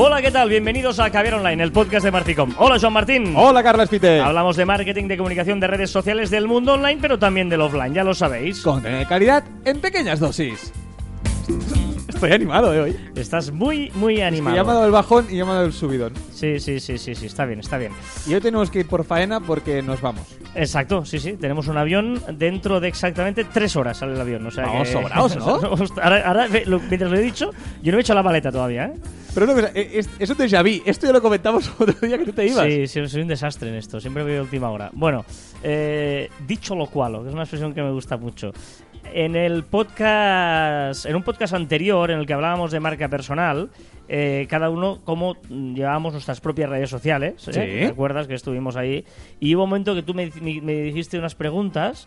Hola, ¿qué tal? Bienvenidos a Caviar Online, el podcast de Marticom. Hola, Joan Martín. Hola, Carlos Pite. Hablamos de marketing, de comunicación, de redes sociales, del mundo online, pero también del offline, ya lo sabéis. Contenido de calidad en pequeñas dosis. Estoy animado eh, hoy. Estás muy, muy animado. Me ha dado el bajón y me ha dado el subidón. Sí, sí, sí, sí, sí, está bien, está bien. Y hoy tenemos que ir por faena porque nos vamos. Exacto, sí, sí. Tenemos un avión dentro de exactamente tres horas sale el avión. O sea Vamos que- sobraos, ¿no? ahora, ahora, mientras lo he dicho, yo no he hecho la maleta todavía, ¿eh? Pero cosa, eh, es, es un déjà vu. Esto ya lo comentamos otro día que tú te ibas. Sí, sí, soy un desastre en esto. Siempre voy a última hora. Bueno, eh, dicho lo cual, que es una expresión que me gusta mucho. En el podcast, en un podcast anterior en el que hablábamos de marca personal, eh, cada uno cómo llevábamos nuestras propias redes sociales. ¿eh? Sí. ¿Te acuerdas que estuvimos ahí? Y hubo un momento que tú me, me- me dijiste unas preguntas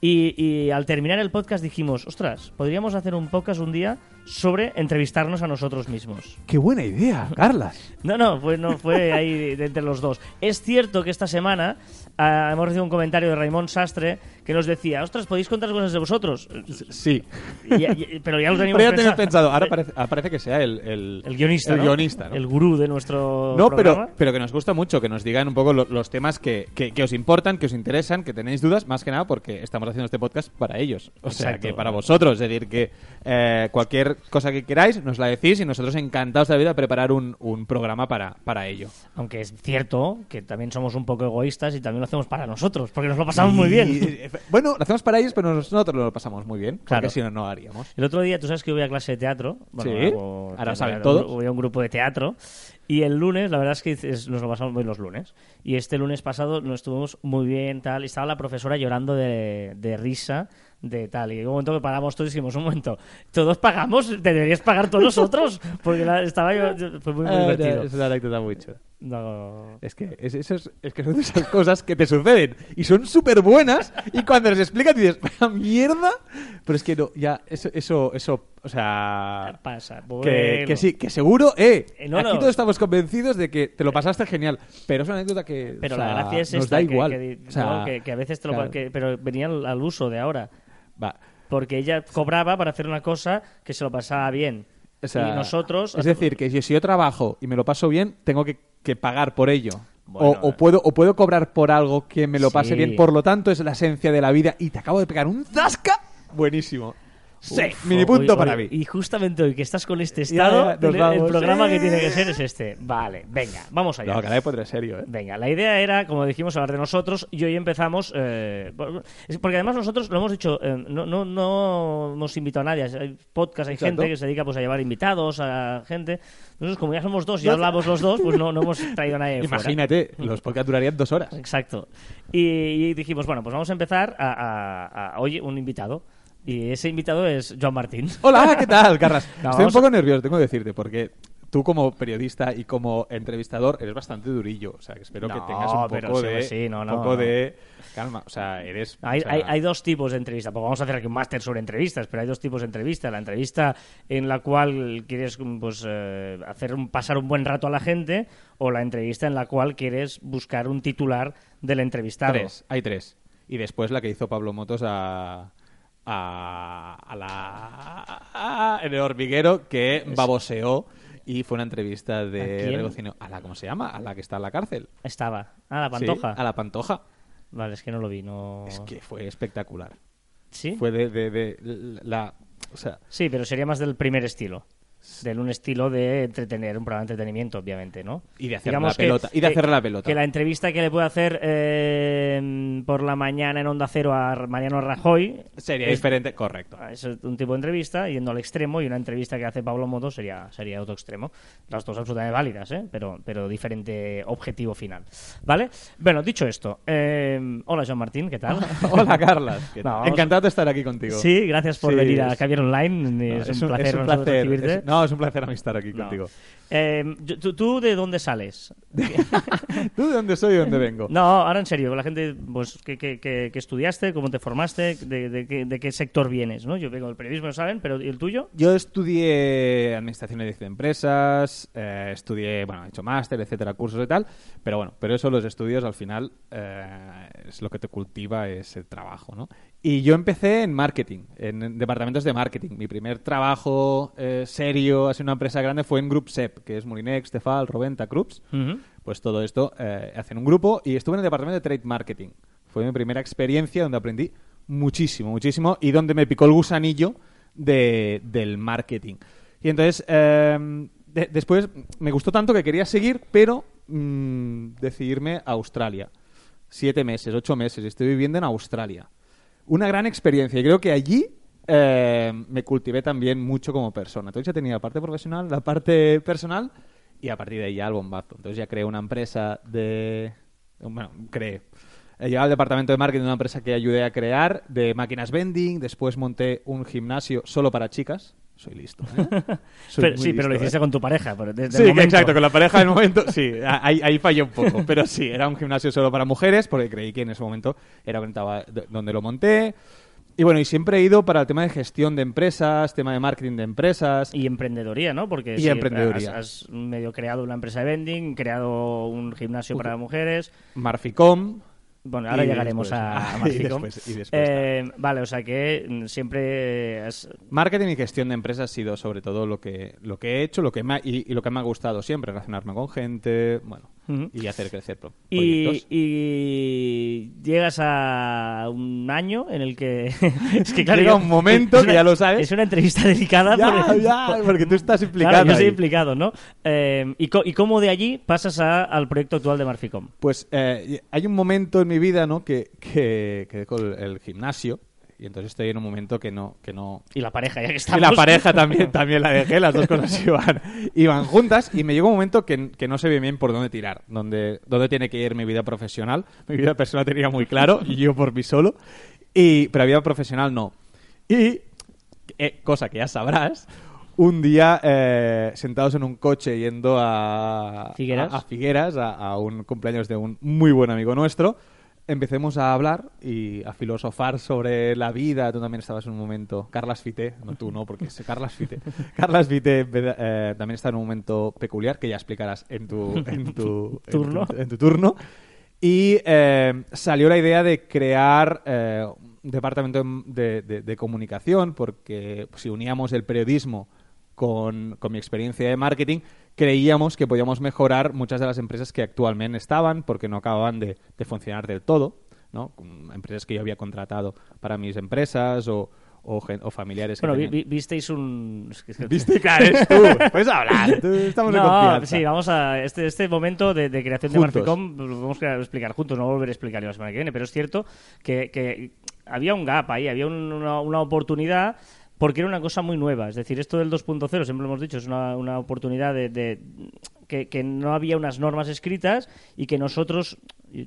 y, y al terminar el podcast dijimos, ostras, podríamos hacer un podcast un día sobre entrevistarnos a nosotros mismos. Qué buena idea, Carlas. No, no, fue, no, fue ahí de entre los dos. Es cierto que esta semana ah, hemos recibido un comentario de Raymond Sastre que nos decía, ostras, ¿podéis contar cosas de vosotros? Sí. Y- y- pero ya lo teníamos Pero ya tenías pensado. Ahora parece, ahora parece que sea el, el, El guionista, el ¿no? guionista, ¿no? El gurú de nuestro No, programa. pero, pero que nos gusta mucho que nos digan un poco lo- los temas que, que- que os importan, que os interesan, que tenéis dudas, más que nada porque estamos haciendo este podcast para ellos. O sea, Exacto. que para vosotros. Es decir, que eh, cualquier cosa que queráis nos la decís y nosotros encantados de la vida preparar un, un programa para, para ello. Aunque es cierto que también somos un poco egoístas y también lo hacemos para nosotros, porque nos lo pasamos muy bien. bueno, lo hacemos para ellos, pero nosotros lo pasamos muy bien. Claro. Porque si no, no haríamos. El otro día, tú sabes que yo voy a clase de teatro. Sí, hago ahora saben voy a- todos. Voy a un grupo de teatro. Y el lunes, la verdad es que nos lo pasamos muy los lunes. Y este lunes pasado nos estuvimos muy bien, tal. Y estaba la profesora llorando de, de risa, de tal. Y hubo un momento que pagamos todos y dijimos, un momento, ¿todos pagamos? ¿Deberías pagar todos nosotros? Porque la- estaba yo, fue muy, muy Ah, divertido. es una anécdota muy chula. No. Es que, es, eso es, es que son esas cosas que te suceden y son súper buenas y cuando les explicas dices, ¡vaya mierda! Pero es que no, ya, eso, eso, eso o sea... Pasa. Que, bueno. que sí, que seguro, eh, Eh, no, aquí no. todos estamos convencidos de que te lo pasaste genial, pero es una anécdota que Pero o la sea, gracia es nos esta, da que- igual. que, O sea, no, que- que a veces te lo... claro. pero venía al, al uso de ahora. Va. Porque ella cobraba para hacer una cosa que se lo pasaba bien. O sea, y nosotros... Es decir, que si, yo trabajo y me lo paso bien, tengo que, que pagar por ello. Bueno, o, o puedo, o puedo cobrar por algo que me lo pase Sí. bien. Por lo tanto, es la esencia de la vida. Y te acabo de pegar un zasca. Buenísimo. Sí, Uf, mini hoy- punto hoy- para mí. Y justamente hoy que estás con este Ya, estado, ya, nos el- programa que tiene que ser es este. Vale, venga, vamos allá. No, caray, podré serio, ¿eh? Venga, la idea era, como dijimos, hablar de nosotros y hoy empezamos. eh, porque además nosotros lo hemos dicho, eh, no, no, no hemos invitado a nadie. Hay podcast, hay Exacto. gente que se dedica pues, a llevar invitados, a gente. Nosotros, como ya somos dos y hablamos los dos, pues no, no hemos traído a nadie. de fuera. Imagínate, los podcasts durarían dos horas. Exacto. Y, y dijimos, bueno, pues vamos a empezar a, a- a- oye, un invitado. Y ese invitado es Joan Martín. Hola, ¿qué tal, Carras? No, Estoy un vamos a- poco nervioso, tengo que decirte, porque tú como periodista y como entrevistador eres bastante durillo. O sea, que espero No, que tengas un poco sí, de... sí, no, poco de calma. O sea, eres... Hay, o sea, hay, hay dos tipos de entrevista. Pues vamos a hacer aquí un máster sobre entrevistas, pero hay dos tipos de entrevista. La entrevista en la cual quieres pues, eh, hacer un- pasar un buen rato a la gente o la entrevista en la cual quieres buscar un titular del entrevistado. Tres, hay tres. Y después la que hizo Pablo Motos a... A, a la a- en el hormiguero que baboseó y fue una entrevista ¿A de quién? regocijo. a la cómo se llama a la que está en la cárcel Estaba. Ah, la Sí, pantoja. a la pantoja Vale, es que no lo vi. No... es que fue espectacular ¿Sí? fue de, de, de la o sea Sí, pero sería más del primer estilo. De un estilo de entretener, un programa de entretenimiento, obviamente, ¿no? Y de hacer Digamos la que- pelota, y de hacer la pelota. Que la entrevista que le puede hacer eh, por la mañana en Onda Cero a Mariano Rajoy sería es- diferente correcto es un tipo de entrevista yendo al extremo y una entrevista que hace Pablo Moto sería, sería otro extremo. Las dos absolutamente válidas, ¿eh? pero, pero diferente objetivo final. ¿Vale? Bueno, dicho esto, eh, hola Joan Martín, ¿qué tal? hola Carlas. No, encantado de estar aquí contigo Sí, gracias por Sí, venir a es- Caviar Online. No, Es, un placer, es un placer recibirte. es- no es un placer a mí estar aquí No. contigo Eh, yo- ¿tú, tú de dónde sales? ¿Tú de dónde soy y de dónde vengo? No, ahora en serio, la gente, pues, ¿qué, qué- qué- estudiaste? ¿Cómo te formaste? De, de qué, de qué sector vienes? ¿no? Yo vengo del periodismo, lo saben, pero ¿y el tuyo? Yo estudié Administración y de Empresas, eh, estudié, bueno, he hecho máster, etcétera, cursos y tal, pero bueno, pero eso los estudios al final eh, es lo que te cultiva, es el trabajo, ¿no? Y yo empecé en marketing, en departamentos de marketing. Mi primer trabajo eh, serio, así una empresa grande, fue en Group SEP, que es Murinex, Tefal, Roventa. Ujú. Pues todo esto eh, hacen un grupo y estuve en el departamento de trade marketing. Fue mi primera experiencia donde aprendí muchísimo, muchísimo y donde me picó el gusanillo de- del marketing. Y entonces, eh, de- después me gustó tanto que quería seguir, pero mm, decidirme a Australia. Siete meses, ocho meses, estoy viviendo en Australia. Una gran experiencia y creo que allí eh, me cultivé también mucho como persona. Entonces ya tenía la parte profesional, la parte personal y a partir de ahí ya el bombazo. Entonces ya creé una empresa de... Bueno, creé. He llegado al departamento de marketing de una empresa que ayudé a crear de máquinas vending. Después monté un gimnasio solo para chicas. Soy listo. ¿eh? Soy Pero- muy sí, pero lo hiciste ¿eh? con tu pareja. pero desde Sí, el momento. exacto, con la pareja del momento, sí, ahí, ahí fallé un poco, pero sí, era un gimnasio solo para mujeres, porque creí que en ese momento era donde lo monté. Y bueno, y siempre he ido para el tema de gestión de empresas, tema de marketing de empresas. Y emprendedoría, ¿no? Porque Y sí, emprendedoría. Has, has medio creado una empresa de vending, creado un gimnasio para mujeres. Marficom. Bueno, ahora Y llegaremos después- a Ah, y después- y después, Eh, vale, o sea que mm, siempre has... Marketing y gestión de empresas ha sido sobre todo lo que, lo que he hecho lo que me ha- y, y lo que me ha gustado siempre, relacionarme con gente, bueno, Ujú. y hacer crecer pro- Y, proyectos. y llegas a un año en el que... es que, claro, Llega un momento es que ya lo sabes. Es una entrevista delicada. Ya, por- ya, porque tú estás implicado Claro, yo estoy ahí. implicado, ¿no? Eh, y, co- ¿Y cómo de allí pasas a- al proyecto actual de Marficom? Pues eh, hay un momento en mi vida, ¿no? Que, que, que dejo el, el gimnasio y entonces estoy en un momento que no... Que no... Y la pareja, ya que Y estamos... la pareja también, también la dejé, las dos cosas iban, iban juntas y me llegó un momento que, que no sé bien por dónde tirar, dónde, dónde tiene que ir mi vida profesional. Mi vida personal tenía muy claro y yo por mí solo, y, pero vida profesional no. Y, eh, cosa que ya sabrás, un día eh, sentados en un coche yendo a Figueras. a, a Figueras, a, a un cumpleaños de un muy buen amigo nuestro, empecemos a hablar y a filosofar sobre la vida. Tú también estabas en un momento. Carlas Fité, no tú, no, porque es Carlas Fité. Carlas Fité eh, también está en un momento peculiar que ya explicarás en tu, en tu Turno. En tu, en tu turno. Y eh, salió la idea de crear eh, un departamento de, de- de comunicación, porque si uníamos el periodismo con, con mi experiencia de marketing, creíamos que podíamos mejorar muchas de las empresas que actualmente estaban, porque no acababan de, de funcionar del todo, ¿no? Empresas que yo había contratado para mis empresas o, o, o familiares que Bueno, tenían. vi- visteis un... que- que- ¿Viste? Claro, eres tú. Puedes hablar. Tú, estamos en No, confianza. sí, vamos a este, este momento de, de creación Juntos. de Marficom lo vamos a explicar juntos, no volver a explicar la semana que viene, pero es cierto que, que había un gap ahí, había un- una, una oportunidad porque era una cosa muy nueva. Es decir, esto del 2.0, siempre lo hemos dicho, es una, una oportunidad de, de- que, que no había unas normas escritas y que nosotros,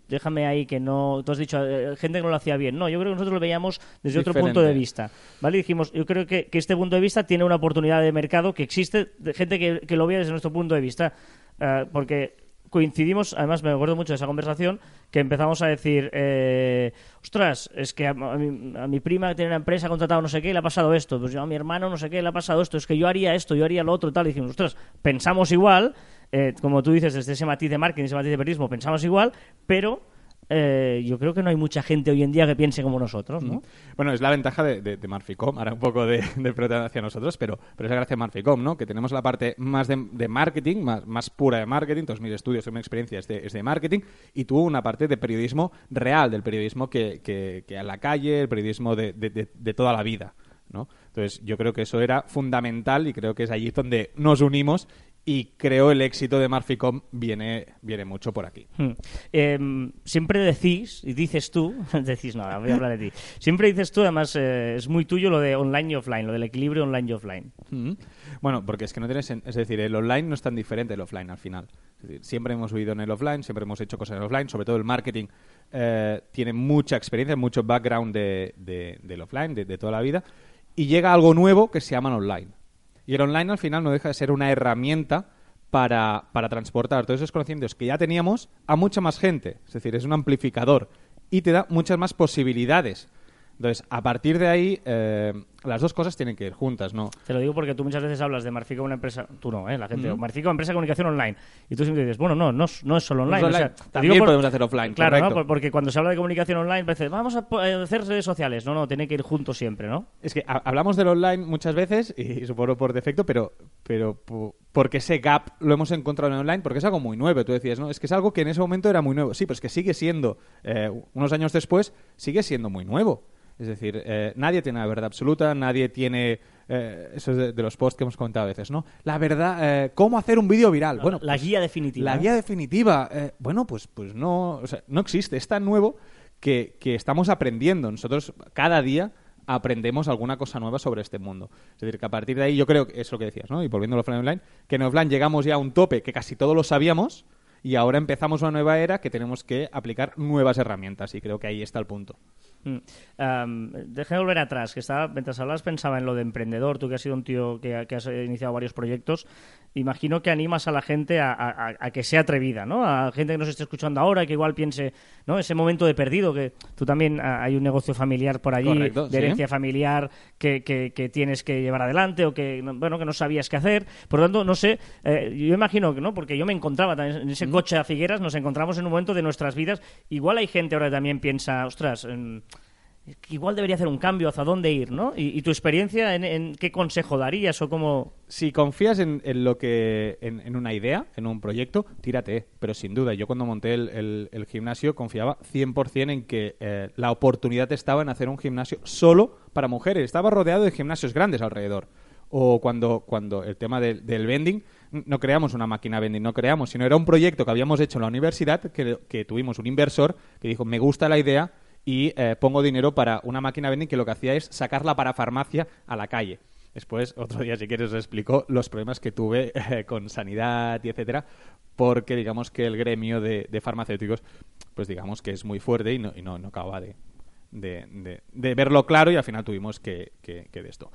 déjame ahí que no, tú has dicho, eh, gente que no lo hacía bien. No, yo creo que nosotros lo veíamos desde otro punto de vista. ¿Vale? Y dijimos, yo creo que, que este punto de vista tiene una oportunidad de mercado que existe, de gente que, que lo vea desde nuestro punto de vista. Eh, porque coincidimos, además me acuerdo mucho de esa conversación, que empezamos a decir, eh, ostras, es que a, mi, a mi prima que tiene una empresa ha contratado no sé qué, le ha pasado esto, pues yo a mi hermano no sé qué, le ha pasado esto, es que yo haría esto, yo haría lo otro, tal, y dijimos, ostras, pensamos igual, eh, como tú dices, desde ese matiz de marketing, ese matiz de periodismo, pensamos igual, pero eh, yo creo que no hay mucha gente hoy en día que piense como nosotros, ¿no? Bueno, es la ventaja de, de, Marficom, ahora un poco de, de hacia nosotros, pero, pero es la gracia de Marficom, ¿no? Que tenemos la parte más de, marketing, más, más pura de marketing, todos mis estudios, mi experiencia es de, es de marketing, y tú una parte de periodismo real, del periodismo que, que, que a la calle, el periodismo de- de toda la vida, ¿no? Entonces, yo creo que eso era fundamental y creo que es allí donde nos unimos y creo el éxito de Marficom viene, viene mucho por aquí. Hmm. Eh, siempre decís, y dices tú, decís, no, ahora voy a hablar de ti. Siempre dices tú, además eh, es muy tuyo lo de online y offline, lo del equilibrio online y offline. Mm. Bueno, porque es que no tienes... Es decir, el online no es tan diferente del offline al final. Es decir, siempre hemos vivido en el offline, siempre hemos hecho cosas en el offline, sobre todo el marketing eh, tiene mucha experiencia, mucho background de, de- del offline, de, de toda la vida, y llega algo nuevo que se llama online. Y el online al final no deja de ser una herramienta para, para transportar todos esos conocimientos que ya teníamos a mucha más gente. Es decir, es un amplificador y te da muchas más posibilidades. Entonces, a partir de ahí, eh, las dos cosas tienen que ir juntas, ¿no? Te lo digo porque tú muchas veces hablas de Marfico una empresa, tú no, ¿eh? la gente, Marfico empresa de comunicación online. Y tú siempre dices, bueno, no, no, es- no es solo online. No es También por- podemos hacer offline, Claro, porque cuando se habla de comunicación online, parece, vamos a eh, hacer redes sociales. No, no, tiene que ir juntos siempre, ¿no? Es que ha- hablamos del online muchas veces, y supongo por defecto, pero, pero porque ese gap lo hemos encontrado en online, porque es algo muy nuevo. Tú decías, ¿no? Es que es algo que en ese momento era muy nuevo. Sí, pero es que sigue siendo, eh, unos años después, sigue siendo muy nuevo. Es decir, eh, nadie tiene la verdad absoluta, nadie tiene. eh, eso es de, de los posts que hemos comentado a veces, ¿no? La verdad, eh, ¿cómo hacer un vídeo viral? Bueno, la pues, guía definitiva. la guía definitiva, eh, bueno, pues, pues no, o sea, no existe. Es tan nuevo que, que estamos aprendiendo. Nosotros cada día aprendemos alguna cosa nueva sobre este mundo. Es decir, que a partir de ahí yo creo que es lo que decías, ¿no? Y volviendo a offline online, que en offline llegamos ya a un tope que casi todos lo sabíamos y ahora empezamos una nueva era que tenemos que aplicar nuevas herramientas y creo que ahí está el punto. Mm. Am, déjame volver atrás, que estaba, mientras hablabas pensaba en lo de emprendedor, tú que has sido un tío que, que has iniciado varios proyectos, imagino que animas a la gente a, a- a que sea atrevida, ¿no? A gente que nos esté escuchando ahora, que igual piense, ¿no? Ese momento de perdido, que tú también ah, hay un negocio familiar por allí, Correcto, de sí. herencia familiar que, que- que tienes que llevar adelante o que, no- bueno, que no sabías qué hacer. Por lo tanto, no sé, eh, yo imagino que no, porque yo me encontraba también en ese coche a Figueras, nos encontramos en un momento de nuestras vidas. Igual hay gente ahora que también piensa, ostras, en- igual debería hacer un cambio, hacia dónde ir, ¿no? Y, tu experiencia, en, qué consejo darías o cómo... si confías en, en lo que en, una idea, en un proyecto, tírate. Pero sin duda, yo cuando monté el, gimnasio confiaba 100% en que eh, la oportunidad estaba en hacer un gimnasio solo para mujeres. Estaba rodeado de gimnasios grandes alrededor. O cuando, cuando el tema del, vending, no creamos una máquina vending, no creamos, sino era un proyecto que habíamos hecho en la universidad, que, que tuvimos un inversor que dijo, me gusta la idea y eh, pongo dinero para una máquina vending que lo que hacía es sacarla para farmacia a la calle. Después, otro día, si quieres, os explico los problemas que tuve eh, con sanidad y etcétera, porque digamos que el gremio de, farmacéuticos, pues digamos que es muy fuerte y no, y no, no acaba de, de, de- verlo claro y al final tuvimos que, que, de esto.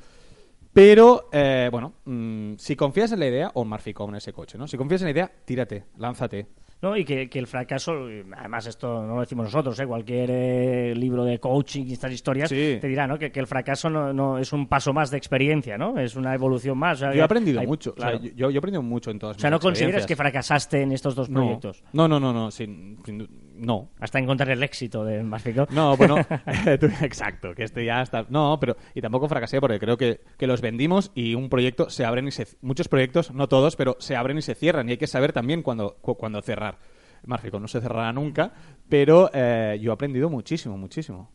Pero, eh, bueno, mm, si confías en la idea, o en Marficom en ese coche, ¿no? Si confías en la idea, tírate, lánzate. ¿No? Y que, que el fracaso, además esto no lo decimos nosotros, ¿eh? cualquier eh, libro de coaching y estas historias Sí. te dirá ¿no? que, que el fracaso no, no es un paso más de experiencia, ¿no? Es una evolución más. o sea, Yo he aprendido hay- mucho, o sea, yo, yo he aprendido mucho en todas O sea, mis no consideras que fracasaste en estos dos proyectos. No, no, no, no, sin- sin no. Hasta encontrar el éxito de Marfico. No, bueno, exacto, que este ya está. No, pero y tampoco fracasé porque creo que, que los vendimos y un proyecto se abren y se. Muchos proyectos, no todos, pero se abren y se cierran y hay que saber también cuándo, cu- cuándo cerrar. Marfico no se cerrará nunca, pero eh, yo he aprendido muchísimo, muchísimo.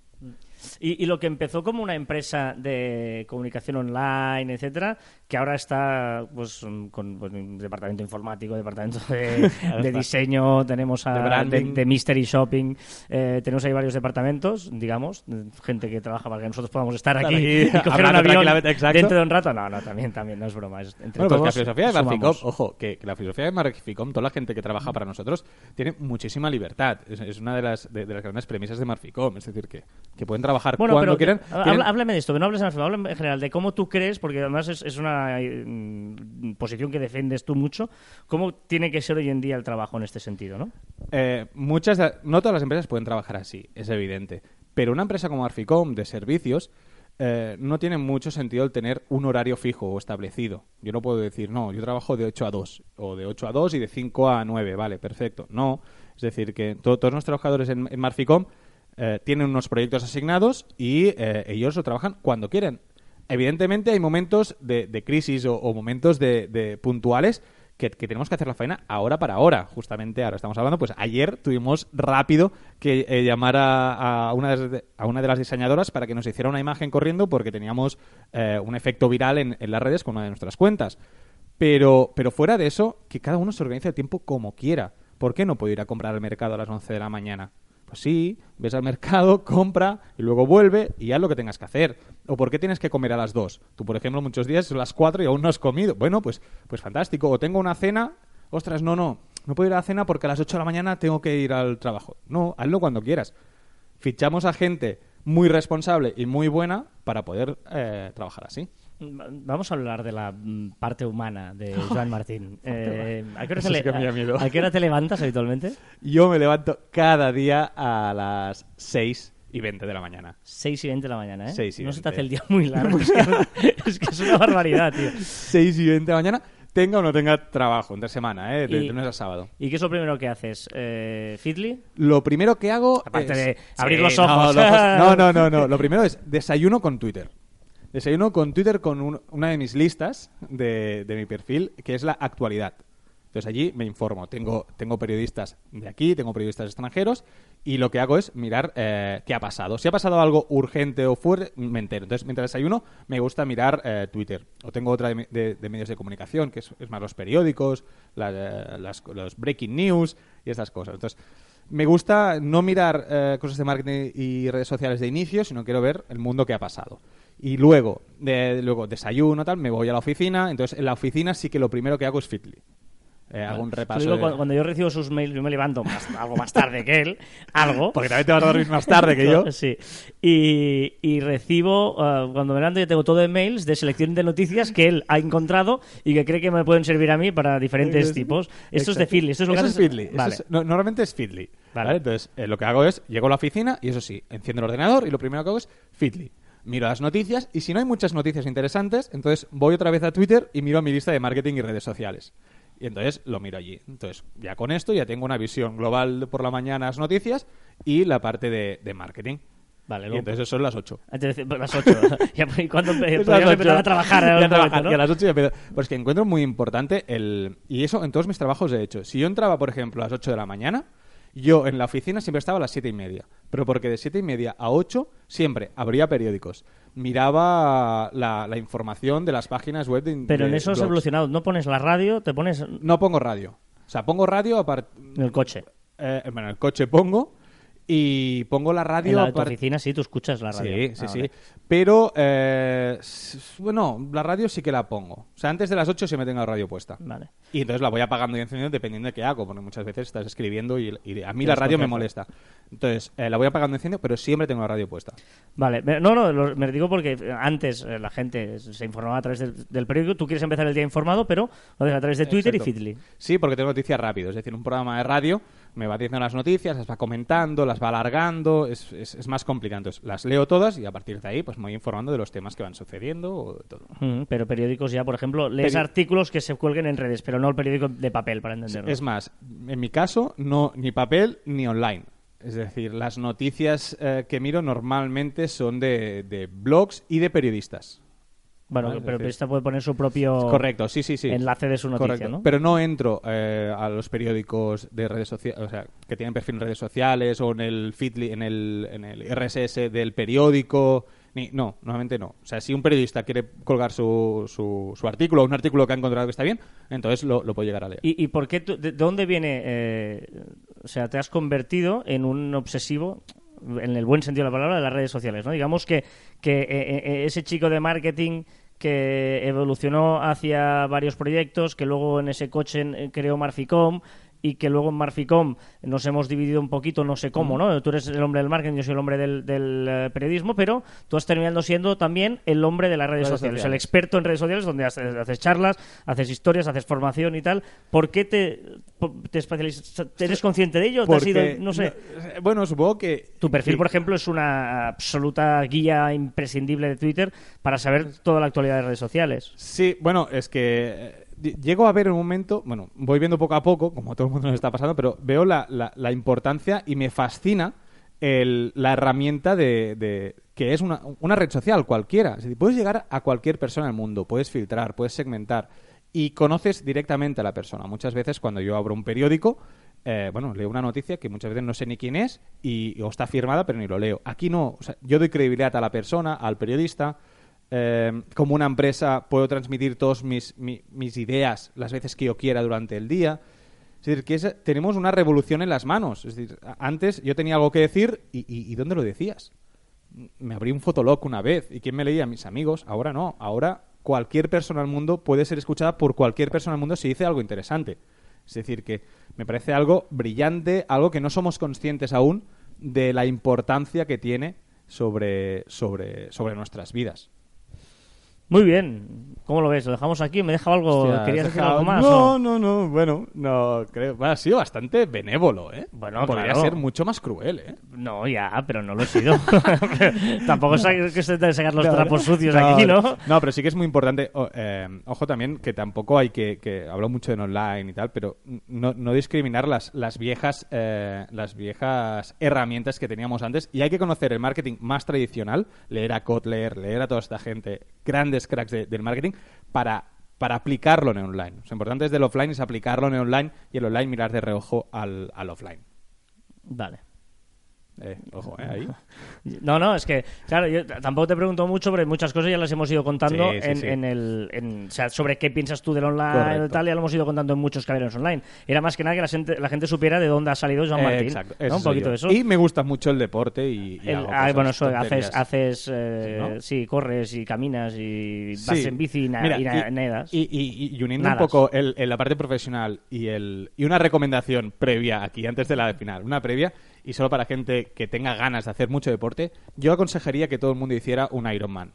Y, y lo que empezó como una empresa de comunicación online, etcétera, que ahora está pues mm, con pues, departamento informático, departamento de, de diseño, tenemos a, De de, branding. de mystery shopping, eh, tenemos ahí varios departamentos, digamos, gente que trabaja para que nosotros podamos estar aquí aquí, y coger un avión dentro de un rato. No, no, también, también, no es broma. Es, entre Bueno, pues todos la filosofía de Marficom, ojo, que, que la filosofía de Marficom, toda la gente que trabaja para nosotros, tiene muchísima libertad. Es, es una de las, de, las grandes premisas de Marficom. Es decir, que, que pueden trabajar Bueno, cuando pero quieran. Tienen- háblame de esto, que no hables de Marfico, háblame en general de cómo tú crees, porque además es, es una eh, mm, posición que defiendes tú mucho, cómo tiene que ser hoy en día el trabajo en este sentido, ¿no? Eh, muchas, no todas las empresas pueden trabajar así, es evidente. Pero una empresa como Arficom de servicios eh, no tiene mucho sentido el tener un horario fijo o establecido. Yo no puedo decir, no, yo trabajo de 8 a 2, o de 8 a 2 y de 5 a 9, vale, perfecto. No, es decir, que to- todos nuestros trabajadores en, en Marficom eh, tienen unos proyectos asignados y eh, ellos lo trabajan cuando quieren. Evidentemente hay momentos de, crisis o, momentos de, de puntuales que, tenemos que hacer la faena ahora para ahora. Justamente ahora estamos hablando, pues ayer tuvimos rápido que eh, llamar a, a una de, a una de las diseñadoras para que nos hiciera una imagen corriendo porque teníamos eh, un efecto viral en, en las redes con una de nuestras cuentas. Pero, pero fuera de eso, que cada uno se organice el tiempo como quiera. ¿Por qué no puedo ir a comprar al mercado a las 11 de la mañana? Sí, ves al mercado, compra y luego vuelve y haz lo que tengas que hacer. ¿O por qué tienes que comer a las 2? Tú, por ejemplo, muchos días son las 4 y aún no has comido. Bueno, pues, pues fantástico. O tengo una cena, ostras, no, no, no puedo ir a la cena porque a las 8 de la mañana tengo que ir al trabajo. No, hazlo cuando quieras. Fichamos a gente muy responsable y muy buena para poder eh, trabajar así. Vamos a hablar de la mm, parte humana de Joan Martín. Eh, ¿a, qué hora te le- sí que me da miedo. ¿A qué hora te levantas habitualmente? Yo me levanto cada día a las 6 y 20 de la mañana. 6 y 20 de la mañana, ¿eh? 6 y no se te 20. hace el día muy largo. es, que, es que es una barbaridad, tío. 6 y 20 de la mañana, tenga o no tenga trabajo entre semana, ¿eh? de Y- lunes a sábado. ¿Y qué es lo primero que haces? Eh, ¿Fitly? Lo primero que hago. Aparte es- de abrir Sí, los no, ojos. No, no, no, no. Lo primero es desayuno con Twitter. Desayuno con Twitter con un- una de mis listas de, de mi perfil, que es la actualidad. Entonces allí me informo. Tengo, tengo periodistas de aquí, tengo periodistas extranjeros, y lo que hago es mirar eh, qué ha pasado. Si ha pasado algo urgente o fuerte, me entero. Entonces, mientras desayuno, me gusta mirar eh, Twitter. O tengo otra de, medios de comunicación, que es, es más los periódicos, la- eh, las- los breaking news y estas cosas. Entonces, me gusta no mirar eh, cosas de marketing y redes sociales de inicio, sino quiero ver el mundo que ha pasado. Y luego, de, luego desayuno, tal, me voy a la oficina. Entonces, en la oficina sí que lo primero que hago es Fitly. Eh, hago un repaso. digo, de- cuando, cuando yo recibo sus mails, yo me levanto más- algo más tarde que él, algo. Porque también te vas a dormir más tarde que yo. Sí. Y, y recibo, ah, cuando me levanto, yo tengo todo de mails de selección de noticias que él ha encontrado y que cree que me pueden servir a mí para diferentes tipos. Esto es de Exacto. Feedly. Esto es lo que es. Eso Vale. es- no- normalmente es Feedly. Vale. ¿vale? Entonces, eh, lo que hago es, llego a la oficina y eso sí, enciendo el ordenador y lo primero que hago es Feedly. Miro las noticias y si no hay muchas noticias interesantes, entonces voy otra vez a Twitter y miro mi lista de marketing y redes sociales. Y entonces lo miro allí. Entonces, ya con esto ya tengo una visión global por la mañana las noticias y la parte de, de marketing. Vale, Y entonces son las 8. Antes de- las 8. ya, ¿Y cuándo empezar a trabajar? Ya trabajar, y a las 8 ya empiezo. Pues que encuentro muy importante el... Y eso en todos mis trabajos he hecho. Si yo entraba, por ejemplo, a las 8 de la mañana, yo en la oficina siempre estaba a las 7 y media. Pero porque de 7 y media a 8 siempre abría periódicos. Miraba la, la información de las páginas web de Pero en eso has blogs. evolucionado. No pones la radio, te pones en No pongo radio. O sea, pongo radio apart... el coche. eh, bueno, el coche pongo y pongo la radio En la, tu apart- oficina sí, tú escuchas la radio. Sí, sí, Ah, sí. vale. Pero, eh, bueno, la radio sí que la pongo. O sea, antes de las 8 sí me tengo la radio puesta. Vale. Y entonces la voy apagando y encendiendo dependiendo de qué hago, porque muchas veces estás escribiendo y, y a mí la radio me molesta. Entonces, eh, la voy apagando y encendiendo, pero siempre tengo la radio puesta. Vale, no, no, lo- me digo porque antes eh, la gente se informaba a través del, del periódico, tú quieres empezar el día informado, pero lo haces a través de Twitter Exacto. y Feedly. Sí, porque tengo noticias rápido. Es decir, un programa de radio me va diciendo las noticias, las va comentando, las va alargando, es, es- es más complicado. Entonces, las leo todas y a partir de ahí pues me voy informando de los temas que van sucediendo o de todo. Mm, pero periódicos ya, por ejemplo, lees Peri- artículos que se cuelguen en redes, pero no el periódico de papel, para entenderlo. Es más, en mi caso, no ni papel ni online. Es decir, las noticias eh, que miro normalmente son de, de blogs y de periodistas. Bueno, Vale, pero es decir- esta puede poner su propio Correcto, sí, sí, sí. enlace de su noticia, Correcto. ¿no? Pero no entro eh, a los periódicos de redes sociales, o sea, que tienen perfil en redes sociales o en el Feedly, en el, en el RSS del periódico. Ni, no, normalmente no. O sea, si un periodista quiere colgar su, su, su artículo o un artículo que ha encontrado que está bien, entonces lo, lo puede llegar a leer. ¿Y, y por qué tú- de dónde viene? eh, o sea, te has convertido en un obsesivo, en el buen sentido de la palabra, de las redes sociales, ¿no? Digamos que, que eh, eh, ese chico de marketing que evolucionó hacia varios proyectos, que luego en ese coche eh, creó Marficom y que luego en Marficom nos hemos dividido un poquito, no sé cómo, ¿no? Tú eres el hombre del marketing, yo soy el hombre del, del, eh, periodismo, pero tú has terminado siendo también el hombre de las redes, Redes sociales, el experto en redes sociales, donde haces, haces charlas, haces historias, haces formación y tal. ¿Por qué te, te especializas? ¿Eres consciente de ello? ¿Te has ido- no sé. no, bueno, supongo que... Tu perfil, que- por ejemplo, es una absoluta guía imprescindible de Twitter para saber toda la actualidad de redes sociales. Sí, bueno, es que eh, llego a ver en un momento, bueno, voy viendo poco a poco, como todo el mundo nos está pasando, pero veo la, la- la importancia y me fascina el- la herramienta de, de- que es una, una red social cualquiera. Es decir, puedes llegar a cualquier persona del mundo, puedes filtrar, puedes segmentar y conoces directamente a la persona. Muchas veces cuando yo abro un periódico, eh, bueno, leo una noticia que muchas veces no sé ni quién es y o está firmada pero ni lo leo. Aquí no, o sea, yo doy credibilidad a la persona, al periodista. Eh, como una empresa puedo transmitir todas mis, mi- mis ideas las veces que yo quiera durante el día. Es decir, que tenemos una revolución en las manos. Es decir, antes yo tenía algo que decir ¿y dónde lo decías? Me abrí un fotolog una vez y ¿quién me leía? Mis amigos. Ahora no. Ahora cualquier persona del mundo puede ser escuchada por cualquier persona del mundo si dice algo interesante. Es decir, que me parece algo brillante, algo que no somos conscientes aún de la importancia que tiene sobre, sobre, sobre nuestras vidas. Muy bien. ¿Cómo lo ves? ¿Lo dejamos aquí? ¿Me deja algo? Hostia, ¿Querías dejado- algo más? No, o? no, no. Bueno, no creo. Ha sido bastante benévolo, ¿eh? Bueno, Podría claro. ser mucho más cruel, ¿eh? No, ya, pero no lo he sido. Tampoco sa- que se te sacar los No, trapos sucios aquí, ¿no? No, pero sí que es muy importante. o- eh, ojo también que tampoco hay que, que hablo mucho en online y tal, pero no, no discriminar las, las viejas eh, las viejas herramientas que teníamos antes y hay que conocer el marketing más tradicional, leer a Kotler, leer a toda esta gente, grandes cracks de- del marketing para para aplicarlo en online. Lo importante desde el offline es aplicarlo en online y el online mirar de reojo al, al offline. Vale. Eh, ojo, eh, ahí. No, no, es que, claro, yo tampoco te pregunto mucho, pero muchas cosas ya las hemos ido contando Sí, sí, en, sí. en el. en- o sea, sobre qué piensas tú del online y tal, ya lo hemos ido contando en muchos caballeros online. Era más que nada que la gente, la gente supiera de dónde ha salido Joan Eh, Martín. exacto, Un poquito de eso. Y me gusta mucho el deporte y, y El- hago ah, bueno, eso, haces, haces eh, ¿no? sí, corres y caminas y vas Sí. en bici y, na- Mira, y na- nadas. y- y- y uniendo Nadas. un poco el, el- la parte profesional y, el, y una recomendación previa aquí, antes de la final, una previa, y solo para gente que tenga ganas de hacer mucho deporte, yo aconsejaría que todo el mundo hiciera un Ironman.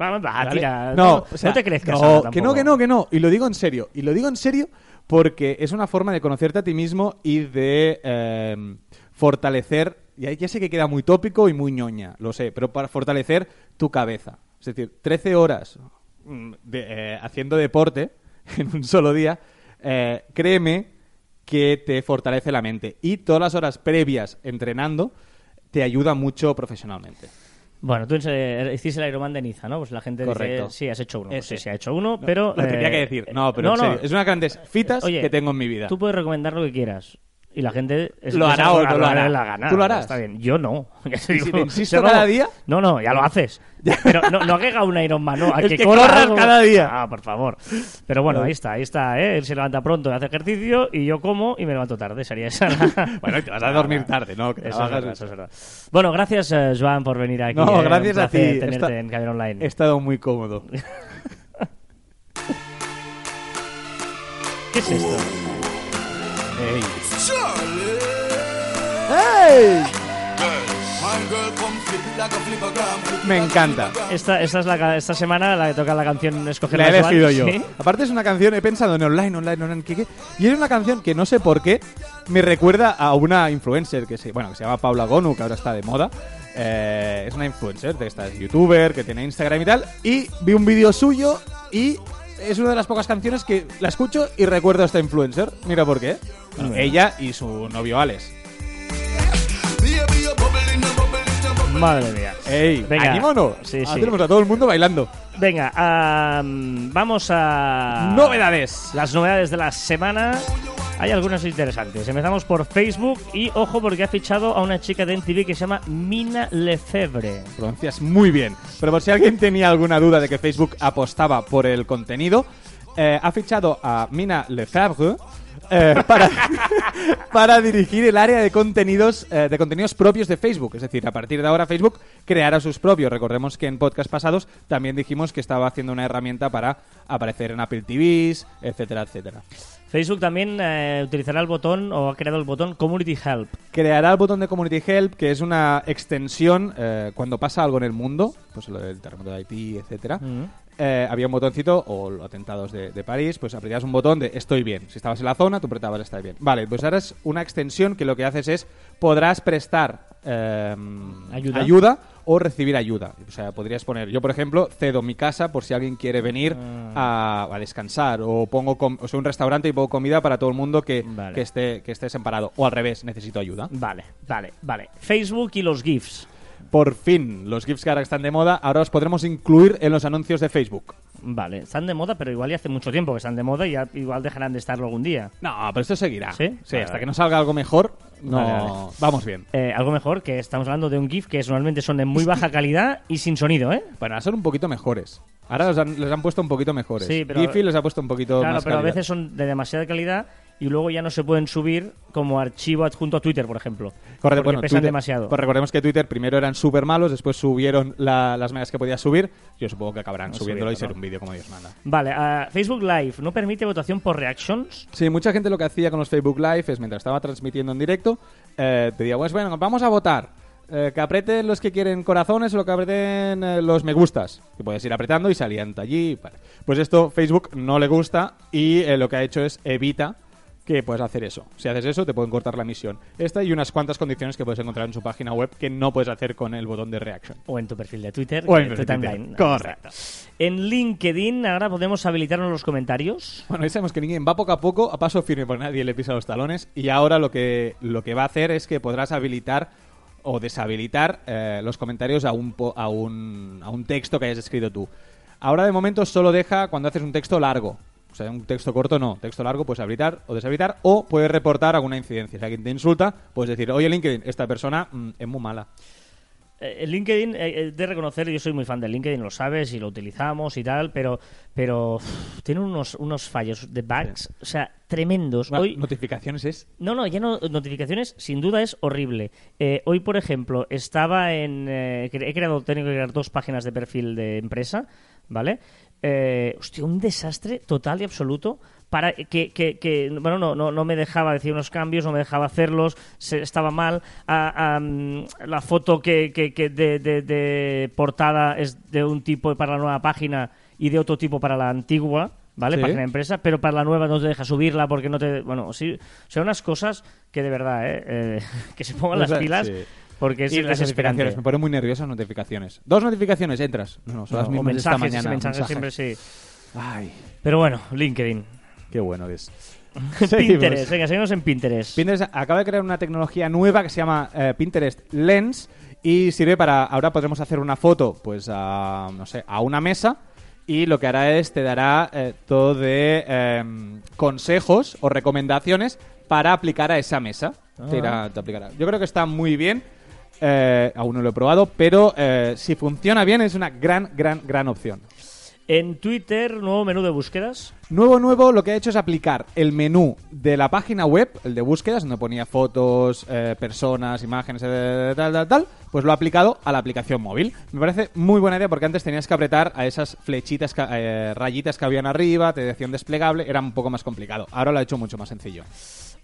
Va, va, tira, no, no, o sea, no te crezcas. no, ahora que no, que no, que no. Y lo digo en serio. Y lo digo en serio porque es una forma de conocerte a ti mismo y de eh, fortalecer. Ya, ya sé que queda muy tópico y muy ñoña, lo sé, pero para fortalecer tu cabeza. Es decir, 13 horas mm, de, eh, haciendo deporte en un solo día, eh, créeme que te fortalece la mente. Y todas las horas previas entrenando te ayuda mucho profesionalmente. Bueno, tú eh, hiciste el Ironman de Niza, ¿no? Pues la gente Correcto. dice, sí, has hecho uno. Pues Ese. sí, sí, ha hecho uno, pero... Lo tendría eh, que decir. No, pero no, en serio. no. Es una de las grandes fitas Oye, que tengo en mi vida. Tú puedes recomendar lo que quieras. Y la gente... es- Lo es hará o no lo hará hará. la gana. ¿Tú lo harás? Está bien. Yo no. Ya te ¿Y si te insisto Yo no. cada día? No, no, ya lo haces. Pero no, no haga un Ironman, no. A El que, que corras cada día. Ah, por favor. Pero bueno, ahí está, ahí está, ¿eh? Él se levanta pronto y hace ejercicio y yo como y me levanto tarde. Sería esa la- Bueno, y te vas a dormir tarde, ¿no? Que Eso es, verdad, eso es verdad. Bueno, gracias, eh, Joan, por venir aquí. No, eh. gracias a ti. placer tenerte Esta- en Caber Online. He estado muy cómodo. ¿Qué es esto? Ey. Me encanta. Esta, esta es la, esta semana la que toca la canción Escoger La he elegido yo. ¿sí? Aparte es una canción, he pensado en online, online, online, ¿qué, qué? Y es una canción que no sé por qué me recuerda a una influencer que se, bueno, que se llama Paula Gonu, que ahora está de moda. Eh, es una influencer de esta es youtuber que tiene Instagram y tal. Y vi un vídeo suyo y es una de las pocas canciones que la escucho y recuerdo a esta influencer. Mira por qué. Bueno, ella y su novio Alex. Madre mía. ¡Ey! Venga. ¡Anímonos! Sí, Ahora sí. tenemos a todo el mundo bailando. Venga, am, vamos a... Novedades. Las novedades de la semana. Hay algunas interesantes. Empezamos por Facebook y ojo porque ha fichado a una chica de MTV que se llama Mina Lefebvre. pronuncias muy bien. Pero por si alguien tenía alguna duda de que Facebook apostaba por el contenido, eh, ha fichado a Mina Lefebvre eh, para, para dirigir el área de contenidos eh, de contenidos propios de Facebook. Es decir, a partir de ahora Facebook creará sus propios. Recordemos que en podcast pasados también dijimos que estaba haciendo una herramienta para aparecer en Apple TVs, etcétera, etcétera. Facebook también eh, utilizará el botón o ha creado el botón Community Help. creará el botón de Community Help, que es una extensión eh, cuando pasa algo en el mundo, pues lo del terremoto de Haití, etcétera. Eh, había un botoncito, o los atentados de, de París, pues apretabas un botón de estoy bien. Si estabas en la zona, tú apretabas estoy bien. Vale, pues ahora es una extensión que lo que haces es podrás prestar eh, Ayuda. o recibir ayuda. O sea, podrías poner, yo por ejemplo, cedo mi casa por si alguien quiere venir Ah. a, a descansar, o pongo o sea, un restaurante y pongo comida para todo el mundo que, Vale. que esté que esté separado. O al revés, necesito ayuda. Vale, vale, vale. Facebook y los GIFs. Por fin, los GIFs que ahora están de moda, ahora los podremos incluir en los anuncios de Facebook. Vale, están de moda, pero igual ya hace mucho tiempo que están de moda y ya igual dejarán de estarlo algún día. No, pero esto seguirá. ¿Sí? Vale, hasta vale. que no salga algo mejor, no. Vale, vale. Vamos bien. Eh, algo mejor, que estamos hablando de un GIF que normalmente son de muy baja calidad y sin sonido, ¿eh? Bueno, son un poquito mejores. Ahora los han, les han puesto un poquito mejores. Sí, pero- Giphy les ha puesto un poquito Claro, más pero a veces son de demasiada calidad y luego ya no se pueden subir como archivo adjunto a Twitter, por ejemplo. Correcto, porque bueno, pesan Twitter- demasiado. Pues recordemos que Twitter primero eran súper malos, después subieron la- las medidas que podías subir. Yo supongo que acabarán No, subiéndolo y ser ¿no? un vídeo como Dios manda. Vale, ah, Facebook Live no permite votación por reactions. Sí, mucha gente lo que hacía con los Facebook Live es mientras estaba transmitiendo en directo, eh, te decía, pues bueno, vamos a votar. Eh, que aprieten los que quieren corazones o lo que aprieten eh, los me gustas. Que puedes ir apretando y salían allí. vale. Pues esto Facebook no le gusta y eh, lo que ha hecho es evita que puedes hacer eso. Si haces eso, te pueden cortar la misión. Esta y unas cuantas condiciones que puedes encontrar en su página web que no puedes hacer con el botón de reaction. O en tu perfil de Twitter, O en tu timeline. Correcto. En LinkedIn ahora podemos habilitarnos los comentarios. Bueno, ya sabemos que LinkedIn va poco a poco, a paso firme, porque nadie le pisa los talones. Y ahora lo que, lo que va a hacer es que podrás habilitar o deshabilitar eh, los comentarios a un, po- a, un, a un texto que hayas escrito tú. Ahora de momento solo deja cuando haces un texto largo. O sea, un texto corto no. Texto largo puedes habilitar o deshabilitar o puedes reportar alguna incidencia. Si alguien te insulta, puedes decir, oye LinkedIn, esta persona mm, es muy mala. Eh, El LinkedIn, eh, eh, de reconocer, yo soy muy fan del LinkedIn, lo sabes, y lo utilizamos y tal, pero, pero tiene unos, unos fallos de bugs, o sea, tremendos. Bueno, Hoy, Notificaciones es... no, no, ya no, notificaciones, sin duda es horrible. Eh, hoy, por ejemplo, estaba en. eh, he creado, tengo que crear dos páginas de perfil de empresa, ¿vale? Eh, hostia, un desastre total y absoluto. Para que, que, que, bueno, no, no, no me dejaba decir unos cambios, no me dejaba hacerlos, se- estaba mal. Ah, la foto que, que, que de, de- de portada es de un tipo para la nueva página y de otro tipo para la antigua. ¿Vale? Sí. Página de empresa, pero para la nueva no te deja subirla porque no te. Bueno, sí. O sea, unas cosas que de verdad, ¿eh? Eh, que se pongan O las pilas sí. Porque es y las notificaciones, me ponen muy nerviosas notificaciones. Dos notificaciones, entras. No, no, son las No, mismas de esta mensajes, mañana. mensajes siempre sí. Ay, Pero bueno, LinkedIn. qué bueno que es. Pinterest, venga, seguimos en Pinterest. Pinterest acaba de crear una tecnología nueva que se llama eh, Pinterest Lens y sirve para ahora podremos hacer una foto pues a no sé a una mesa y lo que hará es te dará eh, todo de em, consejos o recomendaciones para aplicar a esa mesa te, irá- te aplicará. yo creo que está muy bien eh, aún no lo he probado pero eh, si funciona bien es una gran gran gran opción En Twitter, nuevo menú de búsquedas. Nuevo, nuevo, lo que ha hecho es aplicar el menú de la página web, el de búsquedas, donde ponía fotos, eh, personas, imágenes, tal, tal, tal, pues lo ha aplicado a la aplicación móvil. Me parece muy buena idea porque antes tenías que apretar a esas flechitas, eh, rayitas que habían arriba, te decía un desplegable, era un poco más complicado. Ahora lo ha hecho mucho más sencillo.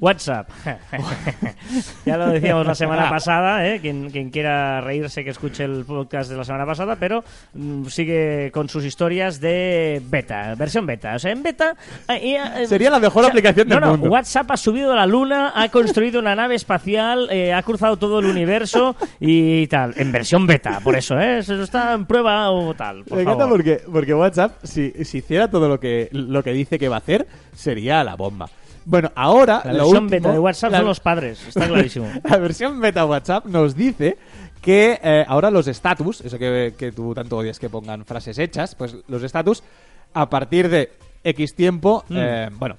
WhatsApp. ya lo decíamos la semana pasada, ¿eh? quien, quien quiera reírse que escuche el podcast de la semana pasada, pero mm, sigue con sus historias de beta, versión beta. O sea, en beta... eh, eh, Sería la mejor aplicación del no, no, mundo. WhatsApp ha subido a la luna, ha construido una nave espacial, eh, ha cruzado todo el universo y tal. En versión beta, por eso, ¿eh? Se está en prueba o tal. Por Me encanta porque, porque WhatsApp, si, si hiciera todo lo que, lo que dice que va a hacer, sería la bomba. Bueno, ahora La versión último- beta de WhatsApp la- son los padres, está clarísimo. La versión beta WhatsApp nos dice que eh, ahora los status, eso que, que tú tanto odias que pongan frases hechas, pues los status, a partir de X tiempo, Mm. eh, bueno,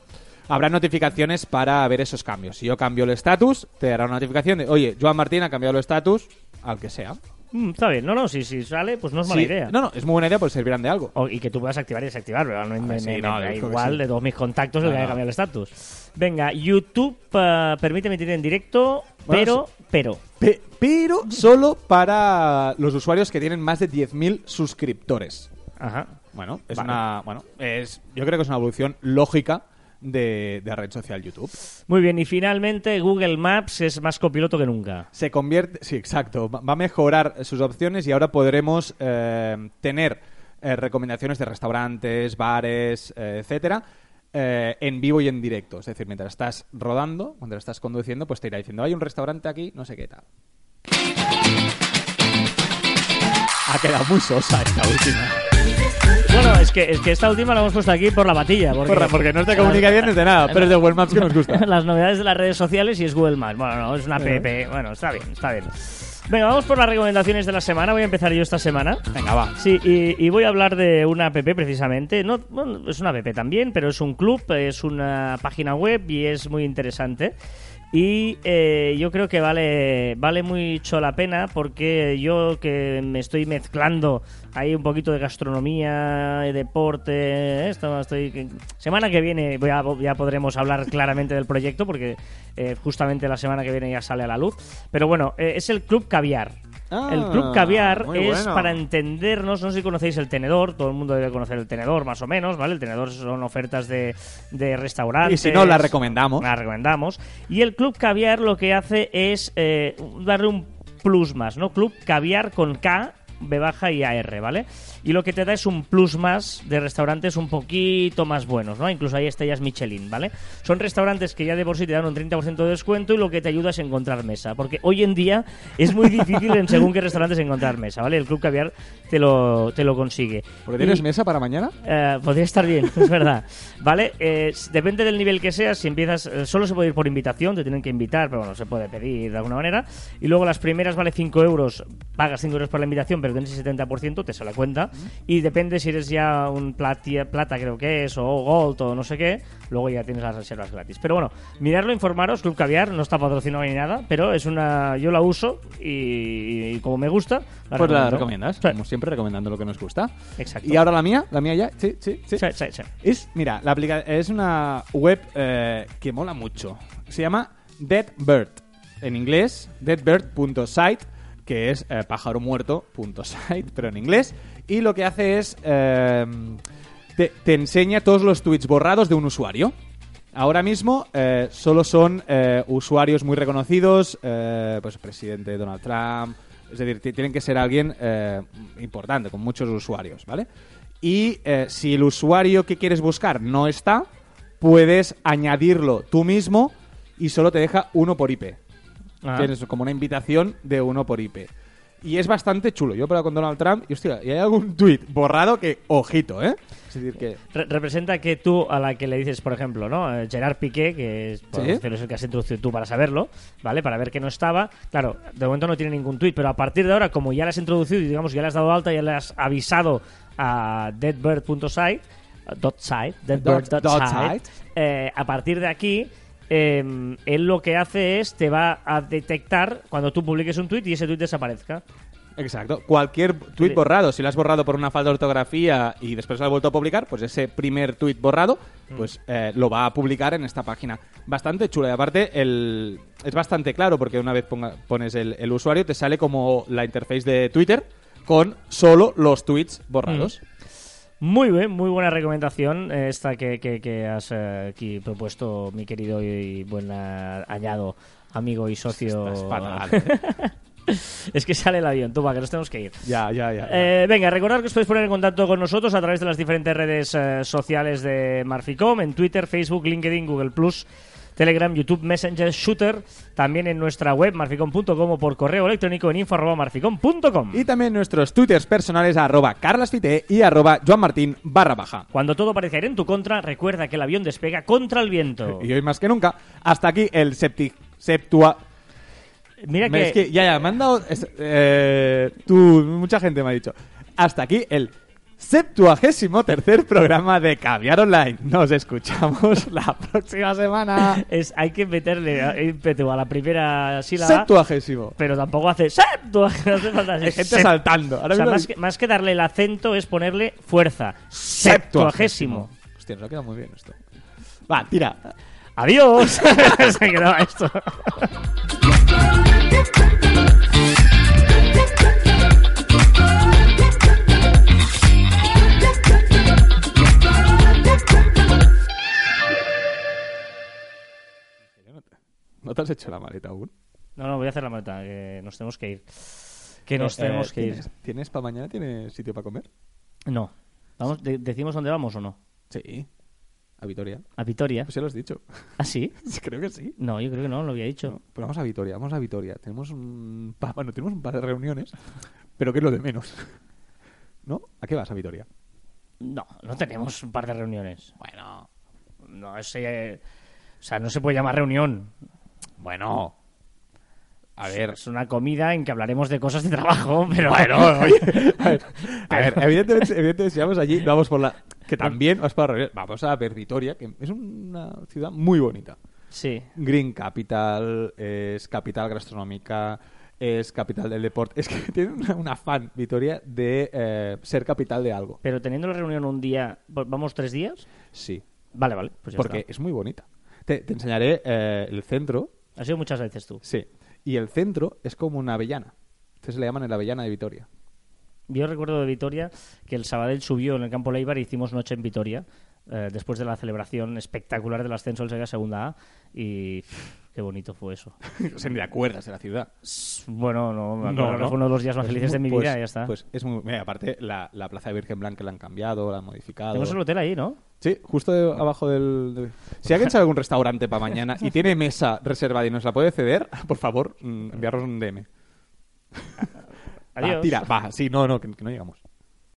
habrá notificaciones para ver esos cambios. Si yo cambio el status, te dará una notificación de, oye, Joan Martín ha cambiado el status, al que sea. Mm, está bien, no, no, si, si sale, pues no es mala Sí, idea. No, no, es muy buena idea, pues servirán de algo. O- y que tú puedas activar y desactivar, pero me, me- sí, me- no, me da que igual sí. de todos mis contactos el No, que haya cambiado el estatus. Venga, YouTube eh, permite emitir en directo, Bueno, pero, pero, Pe- pero solo para los usuarios que tienen más de 10.000 suscriptores. ajá. Bueno, es Vale. una, bueno, es, yo creo que es una evolución lógica de, de la red social YouTube. Muy bien, y finalmente Google Maps es más copiloto que nunca. Se convierte, sí, exacto, va a mejorar sus opciones y ahora podremos eh, tener eh, recomendaciones de restaurantes, bares, eh, etcétera, eh, en vivo y en directo. Es decir, mientras estás rodando, cuando estás conduciendo, pues te irá diciendo, hay un restaurante aquí, no sé qué tal. Ha quedado muy sosa esta última. Bueno, es que, es que esta última la hemos puesto aquí por la batilla. Porque, Porra, porque no es de comunicaciones de nada, pero es de Google Maps que nos gusta. Las novedades de las redes sociales y es Google Maps. Bueno, no, es una app. Bueno, está bien, está bien. Venga, vamos por las recomendaciones de la semana. Voy a empezar yo esta semana. Venga, va. Sí, y, y voy a hablar de una app precisamente. No, bueno, es una app también, pero es un club, es una página web y es muy interesante. Y eh, yo creo que vale, vale mucho la pena porque yo que me estoy mezclando ahí un poquito de gastronomía, de deporte, ¿eh? esto estoy semana que viene ya podremos hablar claramente del proyecto porque eh, justamente la semana que viene ya sale a la luz. Pero bueno, eh, es el Club Caviar. Ah, el Club Caviar muy es bueno. para entendernos, no sé si conocéis el tenedor, todo el mundo debe conocer el tenedor más o menos, ¿vale? El tenedor son ofertas de, de restaurantes. Y si no, la recomendamos. La recomendamos. Y el Club Caviar lo que hace es eh, darle un plus más, ¿no? Club Caviar con K B baja y AR, ¿vale? Y lo que te da es un plus más de restaurantes un poquito más buenos, ¿no? Incluso hay estrellas Michelin, ¿vale? Son restaurantes que ya de por sí te dan un 30% de descuento y lo que te ayuda es encontrar mesa, porque hoy en día es muy difícil en según qué restaurantes encontrar mesa, ¿vale? El Club Caviar te lo, te lo consigue. ¿Porque tienes Y- mesa para mañana? eh, podría estar bien, es verdad. ¿Vale? Eh, depende del nivel que seas. Si empiezas, eh, solo se puede ir por invitación, te tienen que invitar, pero bueno, se puede pedir de alguna manera. Y luego las primeras vale 5 euros, pagas 5 euros por la invitación, pero tienes el 70%, te se la cuenta. Y depende si eres ya un platia- plata, creo que es, o gold, o no sé qué, luego ya tienes las reservas gratis. Pero bueno, mirarlo, informaros. Club Caviar no está patrocinado ni nada, pero es una. Yo la uso y, y como me gusta, la Pues la recomiendo. recomiendas, Sí, como siempre, recomendando lo que nos gusta. Exacto. Y ahora la mía, la mía ya, sí, sí, sí. Sí, sí, sí. Es, mira, la aplica es una web eh, que mola mucho. Se llama Deadbird. En inglés, deadbird.site, que es eh, pájaromuerto.site, pero en inglés. Y lo que hace es. eh, te, enseña todos los tweets borrados de un usuario. Ahora mismo eh, solo son eh, usuarios muy reconocidos, eh, pues presidente Donald Trump, es decir, ti- tienen que ser alguien importante, con muchos usuarios, ¿vale? Y si el usuario que quieres buscar no está, puedes añadirlo tú mismo y solo te deja uno por IP. Ah. Tienes como una invitación de uno por IP. Y es bastante chulo. Yo he probado con Donald Trump y, hostia, y hay algún tweet borrado que, ojito, ¿eh? Es decir, que... Re- representa que tú a la que le dices, por ejemplo, ¿no? Eh, Gerard Piqué, que es, Sí. el que has introducido tú para saberlo, ¿vale? Para ver que no estaba. Claro, de momento no tiene ningún tweet, pero a partir de ahora, como ya le has introducido y digamos ya le has dado alta, ya le has avisado a deadbird.site, dot site, deadbird.site, eh, a partir de aquí, eh, él lo que hace es te va a detectar cuando tú publiques un tweet y ese tweet desaparezca. Exacto. Cualquier tweet Sí. borrado, si lo has borrado por una falta de ortografía y después lo has vuelto a publicar, pues ese primer tweet borrado, Mm. pues eh, lo va a publicar en esta página. Bastante chula. Y aparte, el, es bastante claro porque una vez ponga- pones el, el usuario, te sale como la interface de Twitter con solo los tweets borrados. Muy bien, muy buena recomendación eh, esta que, que- que has eh, aquí propuesto, mi querido y buen eh, añado amigo y socio. Fatal, ¿eh? es que sale el avión, tú, va, que nos tenemos que ir. Ya, ya, ya. Eh, venga, recordad que os podéis poner en contacto con nosotros a través de las diferentes redes eh, sociales de Marficom, en Twitter, Facebook, LinkedIn, Google Plus, Telegram, YouTube, Messenger, Shooter, también en nuestra web marficom.com o por correo electrónico en info.marficom.com. Y también nuestros twitters personales arroba carlasfite y arroba joanmartin barra baja. Cuando todo parezca ir en tu contra, recuerda que el avión despega contra el viento. Y hoy más que nunca, hasta aquí el septi, septua... Mira que, Es que ya, ya, me han dado... es- eh, tú, mucha gente me ha dicho. Hasta aquí el septuagésimo tercer programa de Caviar Online. Nos escuchamos la próxima semana. es, hay que meterle ímpetu a la primera sílaba, Septuagésimo. pero tampoco hace septu, no hace falta Hay gente saltando. Ahora o sea, más que, más que darle el acento es ponerle fuerza. Septuagésimo. Hostia, nos ha quedado muy bien esto. Va, tira. Adiós. Se quedaba esto. ¿No te has hecho la maleta aún? No, no, voy a hacer la maleta, que nos tenemos que ir. Que nos Eh, tenemos eh, que ir. ¿Tienes, ¿Tienes para mañana? ¿Tienes sitio para comer? No. Vamos, de- ¿Decimos dónde vamos o no? Sí. A Vitoria. ¿A Vitoria? Pues ya lo has dicho. ¿Ah, sí? Creo que sí. No, yo creo que no, lo había dicho. No, pero vamos a Vitoria, vamos a Vitoria. Tenemos un pa- bueno, tenemos un par de reuniones, pero que es lo de menos. ¿No? ¿A qué vas a Vitoria? No, no tenemos un par de reuniones. Bueno, no es, eh, o sea, no se puede llamar reunión. Bueno. A ver. Es una comida en que hablaremos de cosas de trabajo, pero Bueno, oye, a ver, a ver, evidentemente, evidentemente, si vamos allí, vamos por la. Que también vas para la reunión. Vamos a ver Vitoria, que es una ciudad muy bonita. sí. Green Capital, es capital gastronómica, es capital del deporte. Es que tiene una, un afán, Vitoria, de eh, ser capital de algo. Pero teniendo la reunión un día, ¿vamos tres días? Sí. Vale, vale, pues ya Porque está. es muy bonita. Te, te enseñaré eh, el centro. Ha sido muchas veces tú. Sí. Y el centro es como una avellana. Entonces le llaman el avellana de Vitoria. Yo recuerdo de Vitoria que el Sabadell subió en el campo Leibar y hicimos noche en Vitoria, eh, después de la celebración espectacular del ascenso del Sevilla a Segunda A. Y qué bonito fue eso. o sea, ni te acuerdas de la ciudad. Bueno, no, me No, acuerdo que ¿no? fue uno de los días más Pues felices de muy- mi pues- vida y ya está. Pues es muy... Mira, aparte, la, la plaza de Virgen Blanca la han cambiado, la han modificado. Tenemos el hotel ahí, ¿no? Sí, justo de- abajo del... de- Si alguien sabe algún restaurante para mañana y tiene mesa reservada y nos la puede ceder, por favor, mm, enviarnos un DM. Va, Adiós. tira, va, sí, no, no, que, que no llegamos.